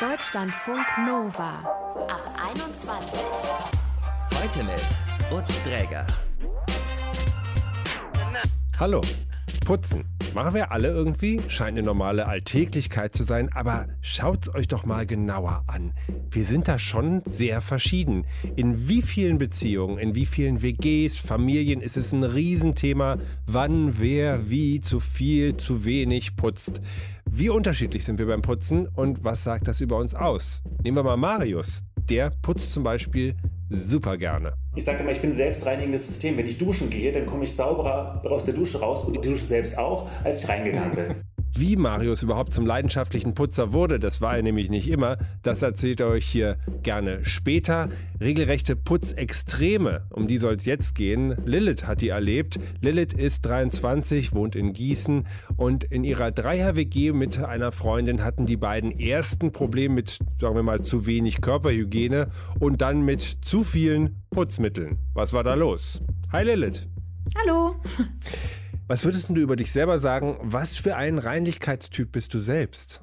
Deutschlandfunk Nova ab 21. Heute mit Utz Dräger. Hallo. Putzen. Machen wir alle irgendwie? Scheint eine normale Alltäglichkeit zu sein, aber schaut's euch doch mal genauer an. Wir sind da schon sehr verschieden. In wie vielen Beziehungen, in wie vielen WGs, Familien ist es ein Riesenthema, wann, wer, wie, zu viel, zu wenig putzt. Wie unterschiedlich sind wir beim Putzen und was sagt das über uns aus? Nehmen wir mal Marius. Der putzt zum Beispiel super gerne. Ich sage immer, ich bin selbstreinigendes System. Wenn ich duschen gehe, dann komme ich sauberer aus der Dusche raus und die Dusche selbst auch, als ich reingegangen bin. Wie Marius überhaupt zum leidenschaftlichen Putzer wurde, das war er nämlich nicht immer, das erzählt er euch hier gerne später. Regelrechte Putzextreme, um die soll es jetzt gehen. Lilith hat die erlebt. Lilith ist 23, wohnt in Gießen und in ihrer Dreier-WG mit einer Freundin hatten die beiden ersten Probleme mit, sagen wir mal, zu wenig Körperhygiene und dann mit zu vielen Putzmitteln. Was war da los? Hi Lilith. Hallo. Was würdest du über dich selber sagen? Was für ein Reinlichkeitstyp bist du selbst?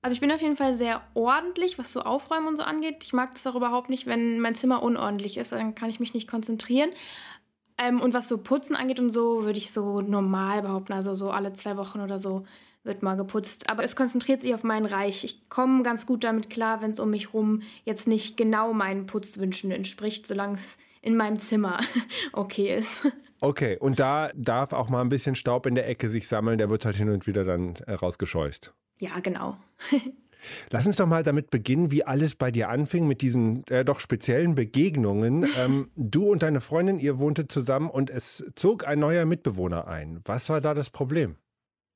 Also ich bin auf jeden Fall sehr ordentlich, was so Aufräumen und so angeht. Ich mag das auch überhaupt nicht, wenn mein Zimmer unordentlich ist. Dann kann ich mich nicht konzentrieren. Ähm, und was so Putzen angeht und so, würde ich so normal behaupten. Also so alle zwei Wochen oder so wird mal geputzt. Aber es konzentriert sich auf mein Reich. Ich komme ganz gut damit klar, wenn es um mich rum jetzt nicht genau meinen Putzwünschen entspricht, solange es in meinem Zimmer okay ist. Okay, und da darf auch mal ein bisschen Staub in der Ecke sich sammeln, der wird halt hin und wieder dann äh, rausgescheucht. Ja, genau. Lass uns doch mal damit beginnen, wie alles bei dir anfing mit diesen äh, doch speziellen Begegnungen. Ähm, du und deine Freundin, ihr wohntet zusammen und es zog ein neuer Mitbewohner ein. Was war da das Problem?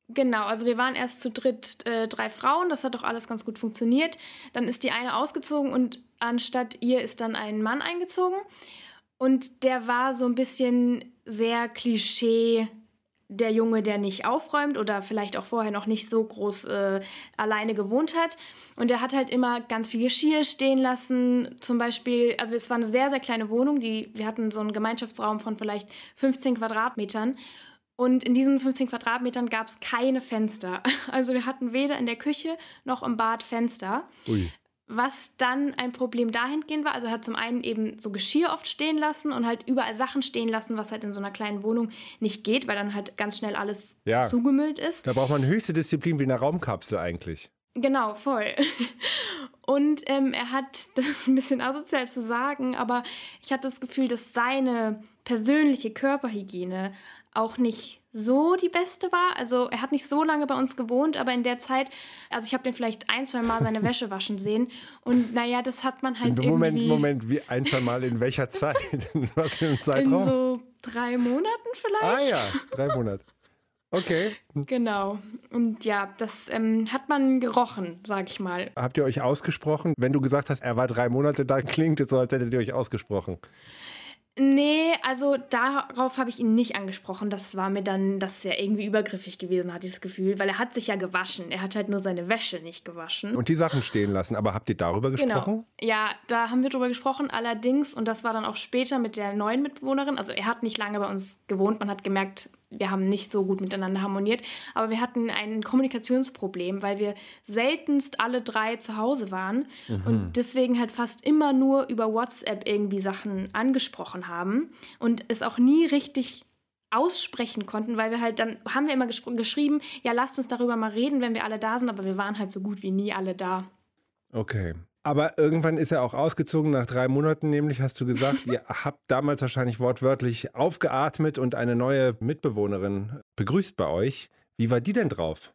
Genau, also wir waren erst zu dritt äh, drei Frauen, das hat doch alles ganz gut funktioniert. Dann ist die eine ausgezogen und anstatt ihr ist dann ein Mann eingezogen. Und der war so ein bisschen sehr Klischee der Junge, der nicht aufräumt oder vielleicht auch vorher noch nicht so groß äh, alleine gewohnt hat. Und der hat halt immer ganz viel Geschirr stehen lassen. Zum Beispiel, also es war eine sehr, sehr kleine Wohnung. Die, wir hatten so einen Gemeinschaftsraum von vielleicht 15 Quadratmetern. Und in diesen 15 Quadratmetern gab es keine Fenster. Also wir hatten weder in der Küche noch im Bad Fenster. Ui. Was dann ein Problem dahingehend war, also er hat zum einen eben so Geschirr oft stehen lassen und halt überall Sachen stehen lassen, was halt in so einer kleinen Wohnung nicht geht, weil dann halt ganz schnell alles ja. zugemüllt ist. Da braucht man höchste Disziplin wie eine Raumkapsel eigentlich. Genau, voll. Und ähm, er hat, das ist ein bisschen asozial zu sagen, aber ich hatte das Gefühl, dass seine persönliche Körperhygiene auch nicht so die beste war. Also er hat nicht so lange bei uns gewohnt, aber in der Zeit, also ich habe den vielleicht ein, zwei Mal seine Wäsche waschen sehen. Und naja, das hat man halt Moment, irgendwie... Moment, wie ein, zwei Mal in welcher Zeit? In was für einem Zeitraum? In so drei Monaten vielleicht. Ah ja, drei Monate. Okay. Genau. Und ja, das ähm, hat man gerochen, sag ich mal. Habt ihr euch ausgesprochen? Wenn du gesagt hast, er war drei Monate da, klingt es so, als hättet ihr euch ausgesprochen. Nee, also darauf habe ich ihn nicht angesprochen. Das war mir dann, das ist ja irgendwie übergriffig gewesen, hat dieses Gefühl, weil er hat sich ja gewaschen. Er hat halt nur seine Wäsche nicht gewaschen. Und die Sachen stehen lassen. Aber habt ihr darüber genau. gesprochen? Genau. Ja, da haben wir drüber gesprochen. Allerdings, und das war dann auch später mit der neuen Mitbewohnerin. Also er hat nicht lange bei uns gewohnt. Man hat gemerkt, wir haben nicht so gut miteinander harmoniert, aber wir hatten ein Kommunikationsproblem, weil wir seltenst alle drei zu Hause waren mhm. und deswegen halt fast immer nur über WhatsApp irgendwie Sachen angesprochen haben und es auch nie richtig aussprechen konnten, weil wir halt dann haben wir immer gesch geschrieben, ja, lasst uns darüber mal reden, wenn wir alle da sind, aber wir waren halt so gut wie nie alle da. Okay. Aber irgendwann ist er auch ausgezogen, nach drei Monaten nämlich, hast du gesagt. ihr habt damals wahrscheinlich wortwörtlich aufgeatmet und eine neue Mitbewohnerin begrüßt bei euch. Wie war die denn drauf?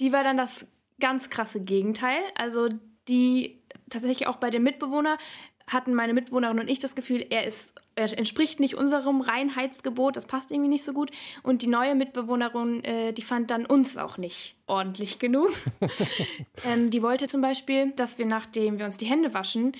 Die war dann das ganz krasse Gegenteil. Also die tatsächlich auch bei dem Mitbewohner hatten meine Mitbewohnerin und ich das Gefühl, er, ist, er entspricht nicht unserem Reinheitsgebot, das passt irgendwie nicht so gut. Und die neue Mitbewohnerin, äh, die fand dann uns auch nicht ordentlich genug. ähm, die wollte zum Beispiel, dass wir, nachdem wir uns die Hände waschen,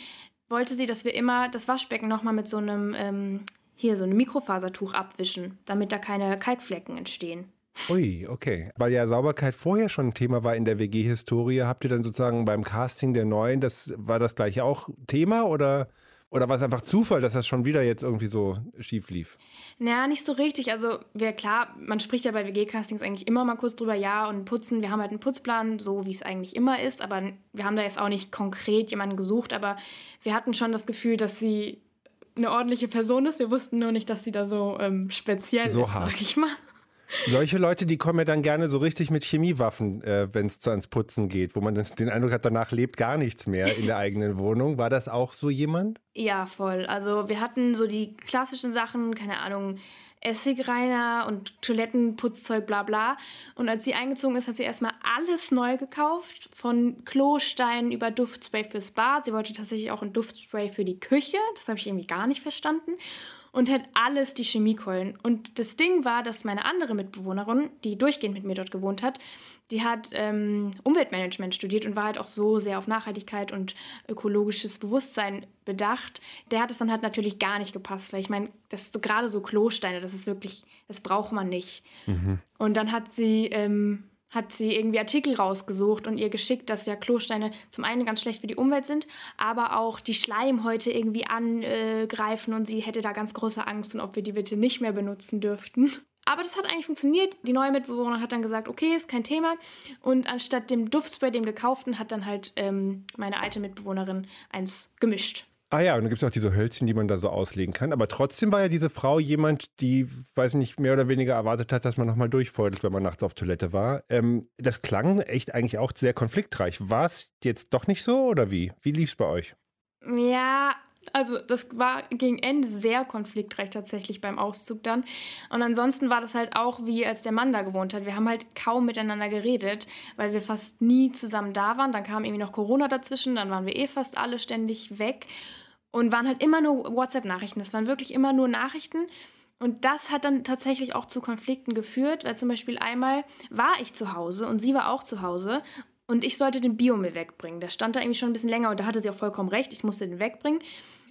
wollte sie, dass wir immer das Waschbecken nochmal mit so einem, ähm, hier, so einem Mikrofasertuch abwischen, damit da keine Kalkflecken entstehen. Ui, okay. Weil ja Sauberkeit vorher schon ein Thema war in der WG-Historie, habt ihr dann sozusagen beim Casting der Neuen, das war das gleiche auch Thema oder Oder war es einfach Zufall, dass das schon wieder jetzt irgendwie so schief lief? Naja, nicht so richtig. Also, wir, klar, man spricht ja bei WG-Castings eigentlich immer mal kurz drüber, ja, und putzen. Wir haben halt einen Putzplan, so wie es eigentlich immer ist, aber wir haben da jetzt auch nicht konkret jemanden gesucht, aber wir hatten schon das Gefühl, dass sie eine ordentliche Person ist. Wir wussten nur nicht, dass sie da so ähm, speziell So ist, hart. sag ich mal. Solche Leute, die kommen ja dann gerne so richtig mit Chemiewaffen, äh, wenn es ans Putzen geht, wo man das, den Eindruck hat, danach lebt gar nichts mehr in der eigenen Wohnung. War das auch so jemand? Ja, voll. Also wir hatten so die klassischen Sachen, keine Ahnung, Essigreiner und Toilettenputzzeug, bla bla. Und als sie eingezogen ist, hat sie erstmal alles neu gekauft. Von Klosteinen über Duftspray fürs Bad. Sie wollte tatsächlich auch ein Duftspray für die Küche. Das habe ich irgendwie gar nicht verstanden. Und hat alles die Chemiekeulen. Und das Ding war, dass meine andere Mitbewohnerin, die durchgehend mit mir dort gewohnt hat, die hat ähm, Umweltmanagement studiert und war halt auch so sehr auf Nachhaltigkeit und ökologisches Bewusstsein bedacht. Der hat es dann halt natürlich gar nicht gepasst, weil ich meine, das ist so, gerade so Klosteine, das ist wirklich, das braucht man nicht. Und dann hat sie, ähm, hat sie irgendwie Artikel rausgesucht und ihr geschickt, dass ja Klosteine zum einen ganz schlecht für die Umwelt sind, aber auch die Schleimhäute irgendwie angreifen und sie hätte da ganz große Angst und ob wir die bitte nicht mehr benutzen dürften. Aber das hat eigentlich funktioniert. Die neue Mitbewohnerin hat dann gesagt, okay, ist kein Thema. Und anstatt dem Duftspray, dem gekauften, hat dann halt ähm, meine alte Mitbewohnerin eins gemischt. Ah ja, und dann gibt es auch diese Hölzchen, die man da so auslegen kann. Aber trotzdem war ja diese Frau jemand, die, weiß nicht, mehr oder weniger erwartet hat, dass man nochmal durchfeudelt, wenn man nachts auf Toilette war. Ähm, das klang echt eigentlich auch sehr konfliktreich. War es jetzt doch nicht so oder wie? Wie lief es bei euch? Ja, also das war gegen Ende sehr konfliktreich tatsächlich beim Auszug dann. Und ansonsten war das halt auch wie als der Mann da gewohnt hat. Wir haben halt kaum miteinander geredet, weil wir fast nie zusammen da waren. Dann kam irgendwie noch Corona dazwischen, dann waren wir eh fast alle ständig weg und waren halt immer nur WhatsApp-Nachrichten. Das waren wirklich immer nur Nachrichten. Und das hat dann tatsächlich auch zu Konflikten geführt, weil zum Beispiel einmal war ich zu Hause und sie war auch zu Hause und ich sollte den Biomüll wegbringen. Der stand da irgendwie schon ein bisschen länger und da hatte sie auch vollkommen recht, ich musste den wegbringen.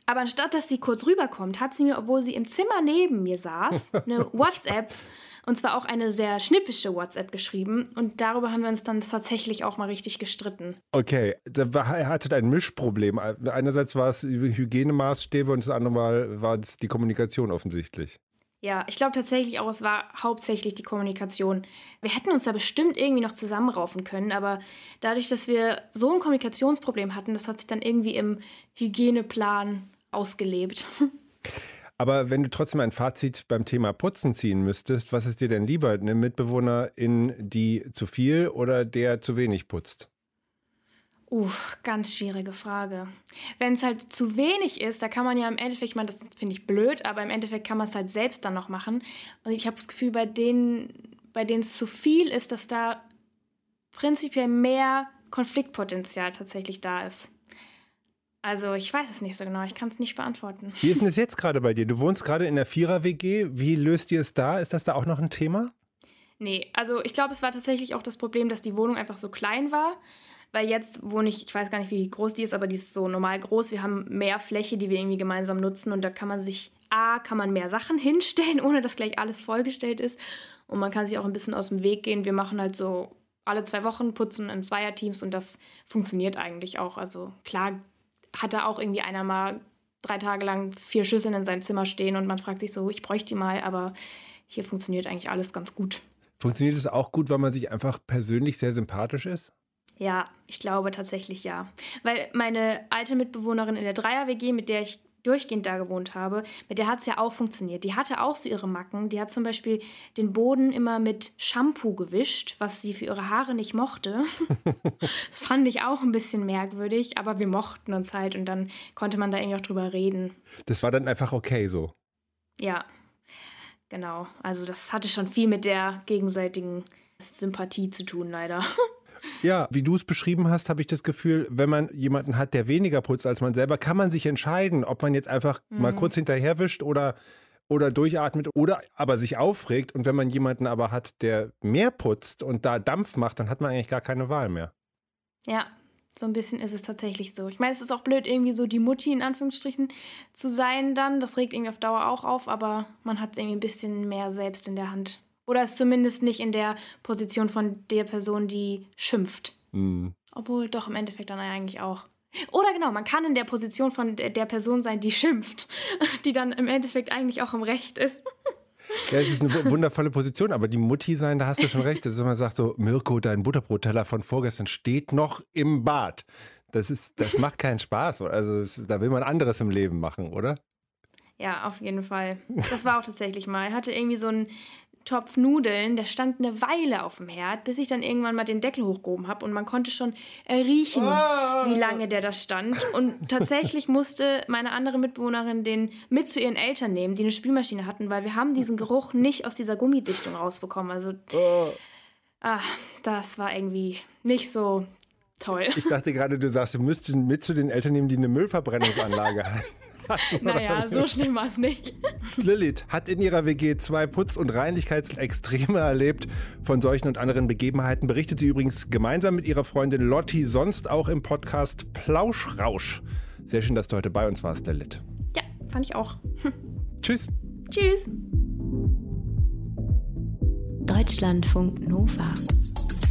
Aber anstatt dass sie kurz rüberkommt, hat sie mir, obwohl sie im Zimmer neben mir saß, eine WhatsApp und zwar auch eine sehr schnippische WhatsApp geschrieben. Und darüber haben wir uns dann tatsächlich auch mal richtig gestritten. Okay, da war, er hatte ein Mischproblem. Einerseits war es Hygienemaßstäbe und das andere Mal war es die Kommunikation offensichtlich. Ja, ich glaube tatsächlich auch, es war hauptsächlich die Kommunikation. Wir hätten uns da bestimmt irgendwie noch zusammenraufen können, aber dadurch, dass wir so ein Kommunikationsproblem hatten, das hat sich dann irgendwie im Hygieneplan ausgelebt. Aber wenn du trotzdem ein Fazit beim Thema Putzen ziehen müsstest, was ist dir denn lieber? Eine Mitbewohnerin, die zu viel oder der zu wenig putzt? Uh, ganz schwierige Frage. Wenn es halt zu wenig ist, da kann man ja im Endeffekt, ich meine, das finde ich blöd, aber im Endeffekt kann man es halt selbst dann noch machen. Und ich habe das Gefühl, bei denen, bei denen es zu viel ist, dass da prinzipiell mehr Konfliktpotenzial tatsächlich da ist. Also ich weiß es nicht so genau, ich kann es nicht beantworten. Wie ist denn es jetzt gerade bei dir? Du wohnst gerade in der Vierer-WG. Wie löst ihr es da? Ist das da auch noch ein Thema? Nee, also ich glaube, es war tatsächlich auch das Problem, dass die Wohnung einfach so klein war. Weil jetzt wohne ich, ich weiß gar nicht, wie groß die ist, aber die ist so normal groß. Wir haben mehr Fläche, die wir irgendwie gemeinsam nutzen und da kann man sich, A, kann man mehr Sachen hinstellen, ohne dass gleich alles vollgestellt ist. Und man kann sich auch ein bisschen aus dem Weg gehen. Wir machen halt so alle zwei Wochen putzen in Zweierteams und das funktioniert eigentlich auch. Also klar hat da auch irgendwie einer mal drei Tage lang vier Schüsseln in seinem Zimmer stehen und man fragt sich so, ich bräuchte die mal, aber hier funktioniert eigentlich alles ganz gut. Funktioniert es auch gut, weil man sich einfach persönlich sehr sympathisch ist? Ja, ich glaube tatsächlich ja. Weil meine alte Mitbewohnerin in der Dreier-WG, mit der ich durchgehend da gewohnt habe, mit der hat es ja auch funktioniert. Die hatte auch so ihre Macken. Die hat zum Beispiel den Boden immer mit Shampoo gewischt, was sie für ihre Haare nicht mochte. das fand ich auch ein bisschen merkwürdig, aber wir mochten uns halt und dann konnte man da irgendwie auch drüber reden. Das war dann einfach okay so. Ja, genau. Also das hatte schon viel mit der gegenseitigen Sympathie zu tun, leider. Ja, wie du es beschrieben hast, habe ich das Gefühl, wenn man jemanden hat, der weniger putzt als man selber, kann man sich entscheiden, ob man jetzt einfach mhm. mal kurz hinterherwischt oder, oder durchatmet oder aber sich aufregt. Und wenn man jemanden aber hat, der mehr putzt und da Dampf macht, dann hat man eigentlich gar keine Wahl mehr. Ja, so ein bisschen ist es tatsächlich so. Ich meine, es ist auch blöd, irgendwie so die Mutti in Anführungsstrichen zu sein dann. Das regt irgendwie auf Dauer auch auf, aber man hat es irgendwie ein bisschen mehr selbst in der Hand. Oder ist zumindest nicht in der Position von der Person, die schimpft. Mhm. Obwohl doch im Endeffekt dann eigentlich auch. Oder genau, man kann in der Position von der, Person sein, die schimpft, die dann im Endeffekt eigentlich auch im Recht ist. Ja, es ist eine wundervolle Position, aber die Mutti sein, da hast du schon recht. Das ist, wenn man sagt so, Mirko, dein Butterbrotteller von vorgestern steht noch im Bad. Das ist, das macht keinen Spaß. Also da will man anderes im Leben machen, oder? Ja, auf jeden Fall. Das war auch tatsächlich mal. Er hatte irgendwie so einen Topf Nudeln, der stand eine Weile auf dem Herd, bis ich dann irgendwann mal den Deckel hochgehoben habe und man konnte schon riechen, wie lange der da stand. Und tatsächlich musste meine andere Mitbewohnerin den mit zu ihren Eltern nehmen, die eine Spülmaschine hatten, weil wir haben diesen Geruch nicht aus dieser Gummidichtung rausbekommen. Also ah, das war irgendwie nicht so toll. Ich dachte gerade, du sagst, du müsstest mit zu den Eltern nehmen, die eine Müllverbrennungsanlage haben. Naja, so schlimm war es nicht. Lilith hat in ihrer WG zwei Putz- und Reinlichkeitsextreme erlebt. Von solchen und anderen Begebenheiten berichtet sie übrigens gemeinsam mit ihrer Freundin Lotti, sonst auch im Podcast Plauschrausch. Sehr schön, dass du heute bei uns warst, Lilith. Ja, fand ich auch. Tschüss. Tschüss. Deutschlandfunk Nova.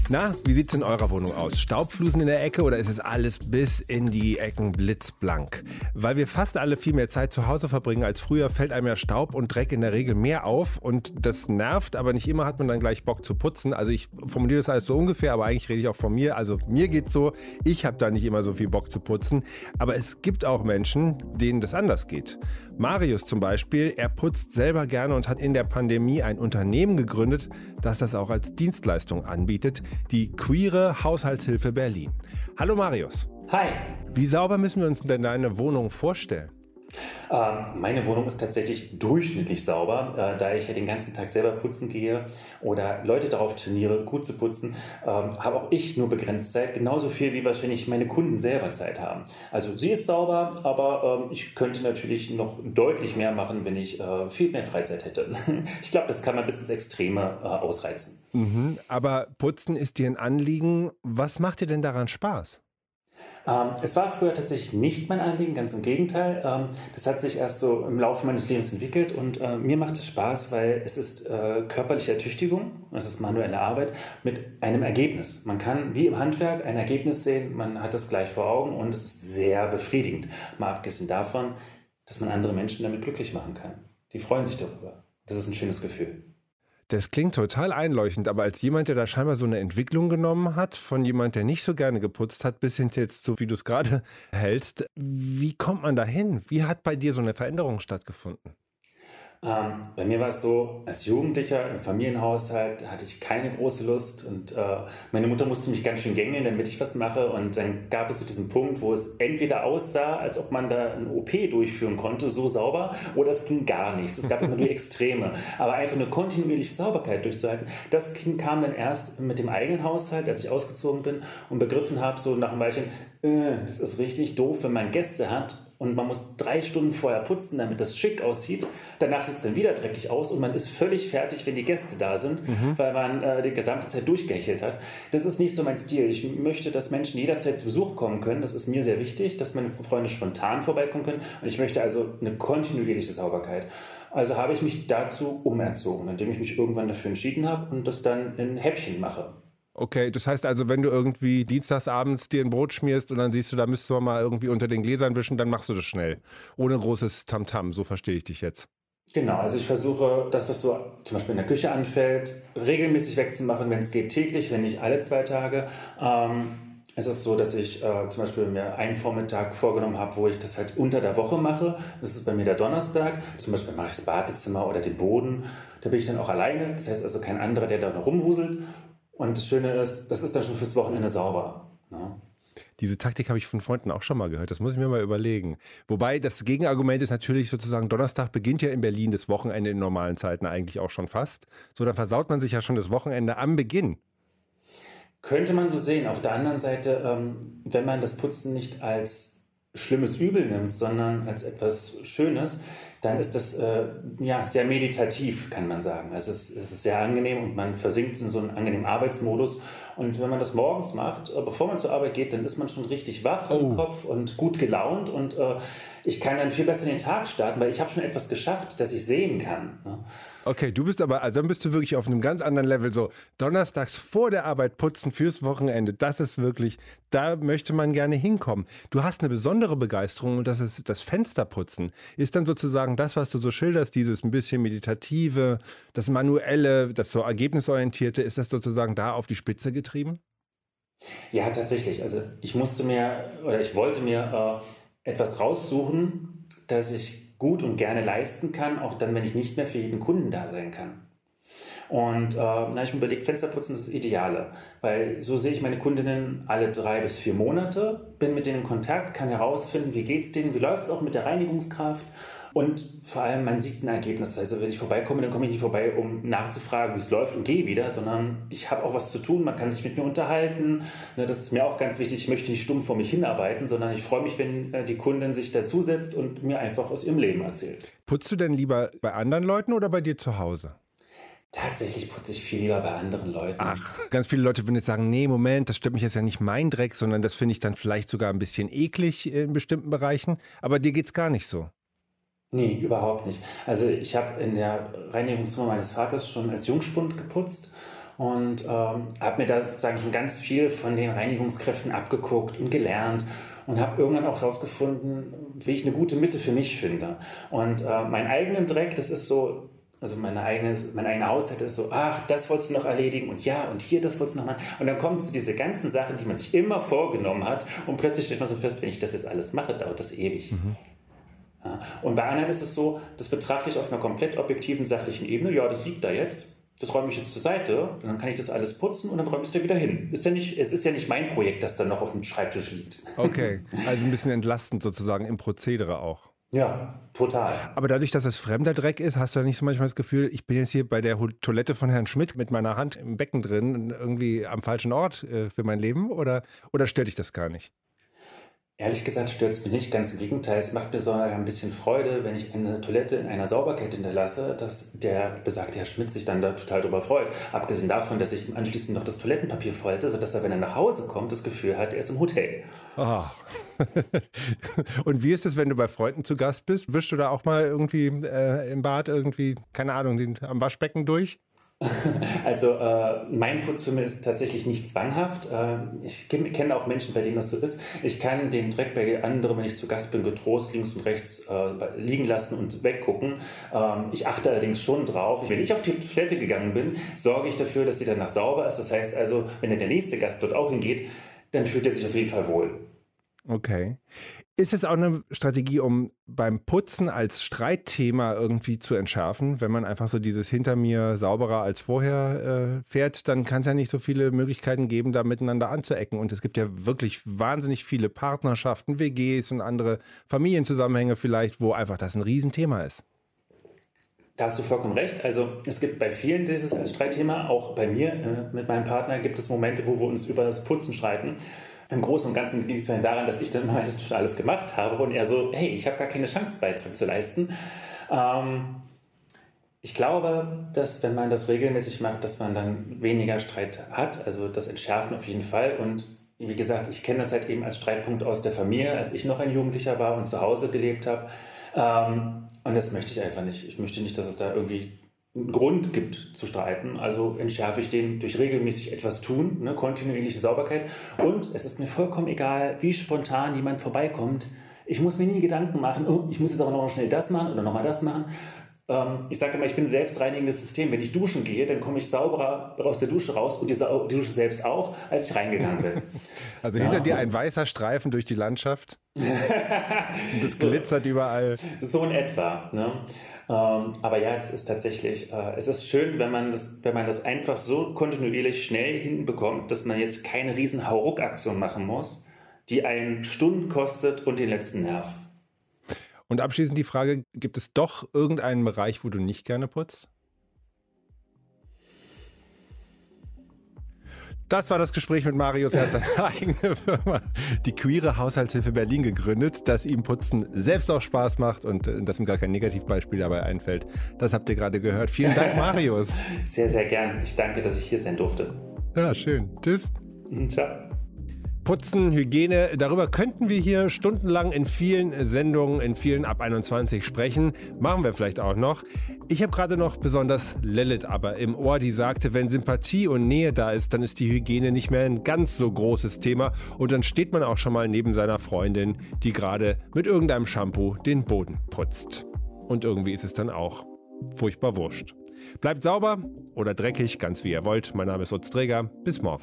Na, wie sieht's in eurer Wohnung aus? Staubflusen in der Ecke oder ist es alles bis in die Ecken blitzblank? Weil wir fast alle viel mehr Zeit zu Hause verbringen als früher, fällt einem ja Staub und Dreck in der Regel mehr auf und das nervt, aber nicht immer hat man dann gleich Bock zu putzen. Also ich formuliere das alles so ungefähr, aber eigentlich rede ich auch von mir. Also mir geht's so, ich habe da nicht immer so viel Bock zu putzen, aber es gibt auch Menschen, denen das anders geht. Marius zum Beispiel, er putzt selber gerne und hat in der Pandemie ein Unternehmen gegründet, das das auch als Dienstleistung anbietet, die Queere Haushaltshilfe Berlin. Hallo Marius. Hi. Wie sauber müssen wir uns denn deine Wohnung vorstellen? Ähm, meine Wohnung ist tatsächlich durchschnittlich sauber, äh, da ich ja den ganzen Tag selber putzen gehe oder Leute darauf trainiere, gut zu putzen, ähm, habe auch ich nur begrenzt Zeit, genauso viel wie wahrscheinlich meine Kunden selber Zeit haben. Also sie ist sauber, aber ähm, ich könnte natürlich noch deutlich mehr machen, wenn ich äh, viel mehr Freizeit hätte. ich glaube, das kann man bis ins Extreme äh, ausreizen. Mhm, aber putzen ist dir ein Anliegen. Was macht dir denn daran Spaß? Ähm, es war früher tatsächlich nicht mein Anliegen, ganz im Gegenteil. Ähm, das hat sich erst so im Laufe meines Lebens entwickelt und äh, mir macht es Spaß, weil es ist äh, körperliche Ertüchtigung, es ist manuelle Arbeit mit einem Ergebnis. Man kann wie im Handwerk ein Ergebnis sehen, man hat das gleich vor Augen und es ist sehr befriedigend. Mal abgesehen davon, dass man andere Menschen damit glücklich machen kann. Die freuen sich darüber. Das ist ein schönes Gefühl. Das klingt total einleuchtend, aber als jemand, der da scheinbar so eine Entwicklung genommen hat, von jemand, der nicht so gerne geputzt hat, bis hin jetzt so, wie du es gerade hältst, wie kommt man da hin? Wie hat bei dir so eine Veränderung stattgefunden? Ähm, bei mir war es so, als Jugendlicher im Familienhaushalt hatte ich keine große Lust und äh, meine Mutter musste mich ganz schön gängeln, damit ich was mache. Und dann gab es so diesen Punkt, wo es entweder aussah, als ob man da ein OP durchführen konnte, so sauber, oder es ging gar nichts. Es gab immer nur Extreme. Aber einfach eine kontinuierliche Sauberkeit durchzuhalten, das kam dann erst mit dem eigenen Haushalt, als ich ausgezogen bin und begriffen habe, so nach einem Weilchen, äh, das ist richtig doof, wenn man Gäste hat und man muss drei Stunden vorher putzen, damit das schick aussieht. Danach sieht es dann wieder dreckig aus und man ist völlig fertig, wenn die Gäste da sind, mhm. weil man äh, die gesamte Zeit durchgehechelt hat. Das ist nicht so mein Stil. Ich möchte, dass Menschen jederzeit zu Besuch kommen können. Das ist mir sehr wichtig, dass meine Freunde spontan vorbeikommen können. Und ich möchte also eine kontinuierliche Sauberkeit. Also habe ich mich dazu umerzogen, indem ich mich irgendwann dafür entschieden habe und das dann in Häppchen mache. Okay, das heißt also, wenn du irgendwie dienstagsabends dir ein Brot schmierst und dann siehst du, da müsstest du mal irgendwie unter den Gläsern wischen, dann machst du das schnell. Ohne großes Tamtam, -Tam, so verstehe ich dich jetzt. Genau, also ich versuche das, was so zum Beispiel in der Küche anfällt, regelmäßig wegzumachen, wenn es geht, täglich, wenn nicht alle zwei Tage. Ähm, es ist so, dass ich äh, zum Beispiel mir einen Vormittag vorgenommen habe, wo ich das halt unter der Woche mache. Das ist bei mir der Donnerstag. Zum Beispiel mache ich das Badezimmer oder den Boden. Da bin ich dann auch alleine. Das heißt also kein anderer, der da noch rumwuselt. Und das Schöne ist, das ist dann schon fürs Wochenende sauber. Ne? Diese Taktik habe ich von Freunden auch schon mal gehört. Das muss ich mir mal überlegen. Wobei das Gegenargument ist natürlich sozusagen, Donnerstag beginnt ja in Berlin das Wochenende in normalen Zeiten eigentlich auch schon fast. So, dann versaut man sich ja schon das Wochenende am Beginn. Könnte man so sehen. Auf der anderen Seite, ähm, wenn man das Putzen nicht als schlimmes Übel nimmt, sondern als etwas Schönes, dann ist das äh, ja, sehr meditativ, kann man sagen. Also es, es, ist sehr angenehm und man versinkt in so einen angenehmen Arbeitsmodus. Und wenn man das morgens macht, äh, bevor man zur Arbeit geht, dann ist man schon richtig wach oh. im Kopf und gut gelaunt und äh, ich kann dann viel besser den Tag starten, weil ich habe schon etwas geschafft, das ich sehen kann. Ne? Okay, du bist aber, also dann bist du wirklich auf einem ganz anderen Level. So donnerstags vor der Arbeit putzen fürs Wochenende, das ist wirklich, da möchte man gerne hinkommen. Du hast eine besondere Begeisterung und das ist das Fensterputzen. Ist dann sozusagen das, was du so schilderst, dieses ein bisschen meditative, das manuelle, das so ergebnisorientierte, ist das sozusagen da auf die Spitze getrieben? Ja, tatsächlich. Also ich musste mir oder ich wollte mir äh, etwas raussuchen, das ich gut und gerne leisten kann, auch dann, wenn ich nicht mehr für jeden Kunden da sein kann. Und äh, na, ich mir überlegt, Fensterputzen ist das Ideale, weil so sehe ich meine Kundinnen alle drei bis vier Monate, bin mit denen in Kontakt, kann herausfinden, wie geht es denen, wie läuft es auch mit der Reinigungskraft und vor allem, man sieht ein Ergebnis. Also wenn ich vorbeikomme, dann komme ich nicht vorbei, um nachzufragen, wie es läuft und gehe wieder, sondern ich habe auch was zu tun, man kann sich mit mir unterhalten. Ne, das ist mir auch ganz wichtig, ich möchte nicht stumm vor mich hinarbeiten, sondern ich freue mich, wenn äh, die Kundin sich dazusetzt und mir einfach aus ihrem Leben erzählt. Putzt du denn lieber bei anderen Leuten oder bei dir zu Hause? Tatsächlich putze ich viel lieber bei anderen Leuten. Ach, ganz viele Leute würden jetzt sagen, nee, Moment, das stört mich jetzt ja nicht mein Dreck, sondern das finde ich dann vielleicht sogar ein bisschen eklig in bestimmten Bereichen. Aber dir geht es gar nicht so. Nee, überhaupt nicht. Also ich habe in der Reinigungszimmer meines Vaters schon als Jungspund geputzt und ähm, habe mir da sozusagen schon ganz viel von den Reinigungskräften abgeguckt und gelernt und habe irgendwann auch herausgefunden, wie ich eine gute Mitte für mich finde. Und äh, meinen eigenen Dreck, das ist so, also meine eigene, meine eigene Haushalt ist so, ach, das wolltest du noch erledigen und ja, und hier, das wolltest du noch machen. Und dann kommen so diese ganzen Sachen, die man sich immer vorgenommen hat und plötzlich stellt man so fest, wenn ich das jetzt alles mache, dauert das ewig. Mhm. Und bei anderen ist es so, das betrachte ich auf einer komplett objektiven, sachlichen Ebene. Ja, das liegt da jetzt. Das räume ich jetzt zur Seite, dann kann ich das alles putzen und dann räume ich es da wieder hin. Ist ja nicht, es ist ja nicht mein Projekt, das dann noch auf dem Schreibtisch liegt. Okay, also ein bisschen entlastend sozusagen im Prozedere auch. Ja, total. Aber dadurch, dass es fremder Dreck ist, hast du ja nicht so manchmal das Gefühl, ich bin jetzt hier bei der Toilette von Herrn Schmidt mit meiner Hand im Becken drin, irgendwie am falschen Ort äh, für mein Leben? Oder, oder stört dich das gar nicht? Ehrlich gesagt stört es mich nicht, ganz im Gegenteil. Es macht mir sogar ein bisschen Freude, wenn ich eine Toilette in einer Sauberkeit hinterlasse, dass der besagte Herr Schmidt sich dann da total drüber freut. Abgesehen davon, dass ich ihm anschließend noch das Toilettenpapier falte, sodass er, wenn er nach Hause kommt, das Gefühl hat, er ist im Hotel. Oh. Und wie ist es, wenn du bei Freunden zu Gast bist? Wischst du da auch mal irgendwie äh, im Bad irgendwie, keine Ahnung, den, am Waschbecken durch? Also äh, mein Putzfilm ist tatsächlich nicht zwanghaft. Äh, ich kenne auch Menschen, bei denen das so ist. Ich kann den Dreck bei anderen, wenn ich zu Gast bin, getrost links und rechts äh, liegen lassen und weggucken. Ähm, ich achte allerdings schon drauf. Wenn ich auf die Toilette gegangen bin, sorge ich dafür, dass sie danach sauber ist. Das heißt also, wenn der nächste Gast dort auch hingeht, dann fühlt er sich auf jeden Fall wohl. Okay. Ist es auch eine Strategie, um beim Putzen als Streitthema irgendwie zu entschärfen? Wenn man einfach so dieses hinter mir sauberer als vorher äh, fährt, dann kann es ja nicht so viele Möglichkeiten geben, da miteinander anzuecken. Und es gibt ja wirklich wahnsinnig viele Partnerschaften, WGs und andere Familienzusammenhänge vielleicht, wo einfach das ein Riesenthema ist. Da hast du vollkommen recht. Also es gibt bei vielen dieses als Streitthema, auch bei mir äh, mit meinem Partner gibt es Momente, wo wir uns über das Putzen streiten. Im Großen und Ganzen liegt es dann daran, dass ich dann meistens schon alles gemacht habe und er so, hey, ich habe gar keine Chance, Beitrag zu leisten. Ähm, ich glaube, dass wenn man das regelmäßig macht, dass man dann weniger Streit hat. Also das Entschärfen auf jeden Fall. Und wie gesagt, ich kenne das halt eben als Streitpunkt aus der Familie, als ich noch ein Jugendlicher war und zu Hause gelebt habe. Ähm, und das möchte ich einfach nicht. Ich möchte nicht, dass es da irgendwie Grund gibt zu streiten. Also entschärfe ich den durch regelmäßig etwas tun, ne, kontinuierliche Sauberkeit. Und es ist mir vollkommen egal, wie spontan jemand vorbeikommt. Ich muss mir nie Gedanken machen, oh, ich muss jetzt aber noch schnell das machen oder nochmal das machen. Ähm, ich sage immer, ich bin ein selbstreinigendes System. Wenn ich duschen gehe, dann komme ich sauberer aus der Dusche raus und die, die Dusche selbst auch, als ich reingegangen bin. Also hinter ja. dir ein weißer Streifen durch die Landschaft. das glitzert so, überall. So in etwa. Ne? Ähm, aber ja, es ist tatsächlich, äh, es ist schön, wenn man, das, wenn man das einfach so kontinuierlich schnell hinbekommt, dass man jetzt keine riesen Hauruck-Aktion machen muss, die einen Stunden kostet und den letzten Nerv. Und abschließend die Frage, gibt es doch irgendeinen Bereich, wo du nicht gerne putzt? Das war das Gespräch mit Marius. Er hat seine eigene Firma, die Queere Haushaltshilfe Berlin, gegründet, dass ihm Putzen selbst auch Spaß macht und äh, dass ihm gar kein Negativbeispiel dabei einfällt. Das habt ihr gerade gehört. Vielen Dank, Marius. Sehr, sehr gern. Ich danke, dass ich hier sein durfte. Ja, schön. Tschüss. Ciao. Putzen, Hygiene, darüber könnten wir hier stundenlang in vielen Sendungen, in vielen ab 21 sprechen. Machen wir vielleicht auch noch. Ich habe gerade noch besonders Lilith aber im Ohr, die sagte, wenn Sympathie und Nähe da ist, dann ist die Hygiene nicht mehr ein ganz so großes Thema und dann steht man auch schon mal neben seiner Freundin, die gerade mit irgendeinem Shampoo den Boden putzt. Und irgendwie ist es dann auch furchtbar wurscht. Bleibt sauber oder dreckig, ganz wie ihr wollt. Mein Name ist Utz Träger. Bis morgen.